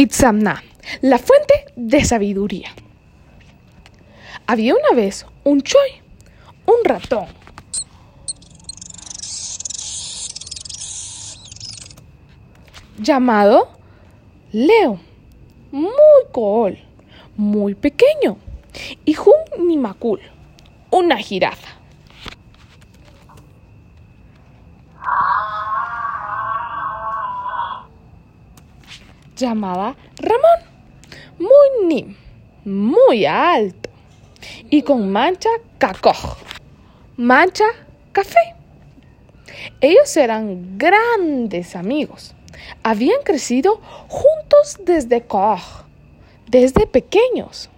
Itzamna, la fuente de sabiduría. Había una vez un choy, un ratón. llamado Leo, muy cool, muy pequeño, y Jun Nimakul, una jirafa. Llamada Ramón, muy nim, muy alto y con mancha cacoj, mancha café. Ellos eran grandes amigos. Habían crecido juntos desde coj, desde pequeños,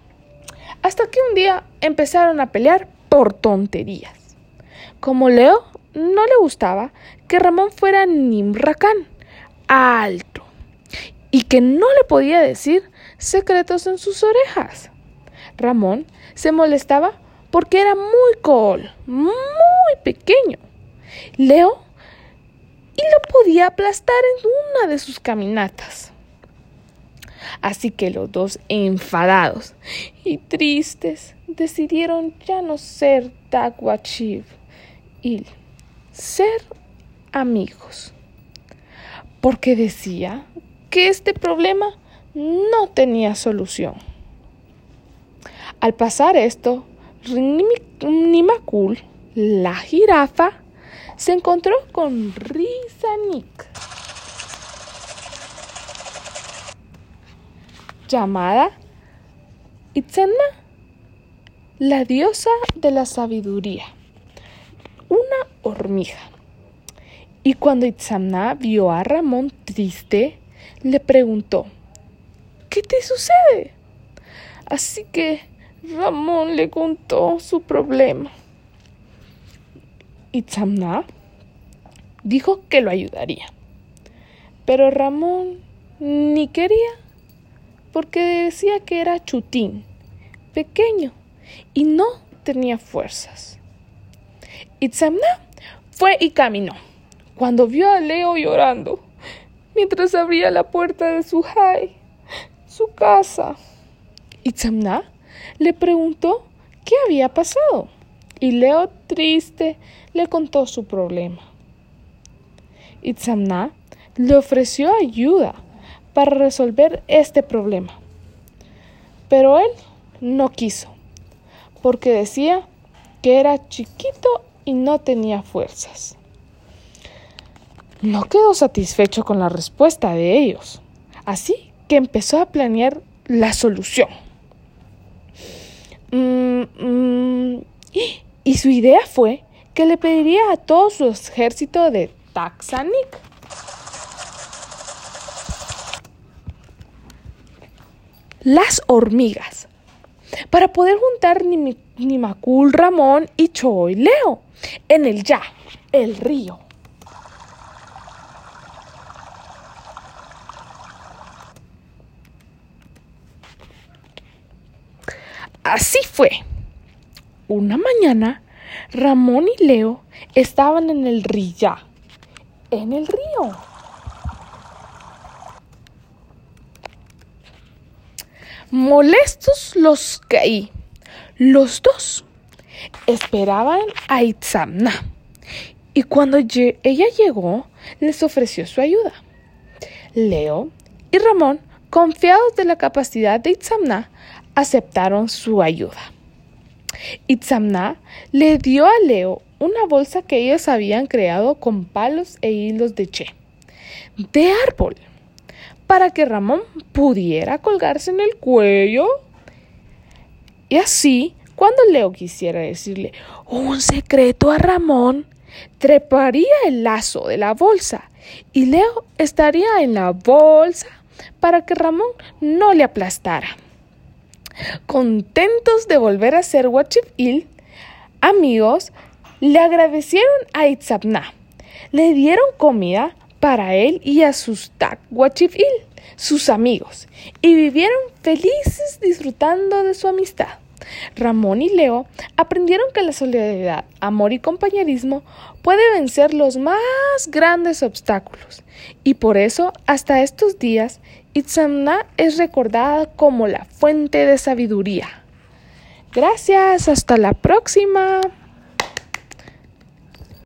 hasta que un día empezaron a pelear por tonterías. Como Leo no le gustaba que Ramón fuera Nimracán, alto y que no le podía decir secretos en sus orejas. Ramón se molestaba porque era muy col, muy pequeño. Leo y lo podía aplastar en una de sus caminatas. Así que los dos, enfadados y tristes, decidieron ya no ser Dagwachiv y ser amigos. Porque decía que este problema no tenía solución. Al pasar esto, Nimakul, la jirafa, se encontró con Rizanik, llamada Itzana, la diosa de la sabiduría, una hormiga. Y cuando Itzana vio a Ramón triste, le preguntó, ¿qué te sucede? Así que Ramón le contó su problema. Y Tzamna dijo que lo ayudaría. Pero Ramón ni quería, porque decía que era chutín, pequeño, y no tenía fuerzas. Y Tzamna fue y caminó. Cuando vio a Leo llorando, mientras abría la puerta de su jai, su casa. Itzamna le preguntó qué había pasado y Leo, triste, le contó su problema. Itzamna le ofreció ayuda para resolver este problema, pero él no quiso, porque decía que era chiquito y no tenía fuerzas. No quedó satisfecho con la respuesta de ellos, así que empezó a planear la solución. Mm, mm, y su idea fue que le pediría a todo su ejército de Taxanic las hormigas para poder juntar Nimakul, Ramón y Choi Leo en el Ya, el río. Así fue. Una mañana, Ramón y Leo estaban en el río, en el río. Molestos los caí. Los dos esperaban a Itzamna. Y cuando ella llegó, les ofreció su ayuda. Leo y Ramón, confiados de la capacidad de Itzamna, aceptaron su ayuda. Itzamna le dio a Leo una bolsa que ellos habían creado con palos e hilos de che, de árbol, para que Ramón pudiera colgarse en el cuello. Y así, cuando Leo quisiera decirle un secreto a Ramón, treparía el lazo de la bolsa y Leo estaría en la bolsa para que Ramón no le aplastara. Contentos de volver a ser Il, amigos le agradecieron a Itzabna. Le dieron comida para él y a sus Tak sus amigos, y vivieron felices disfrutando de su amistad. Ramón y Leo aprendieron que la solidaridad, amor y compañerismo puede vencer los más grandes obstáculos. Y por eso, hasta estos días, Itzamna es recordada como la fuente de sabiduría. Gracias, hasta la próxima.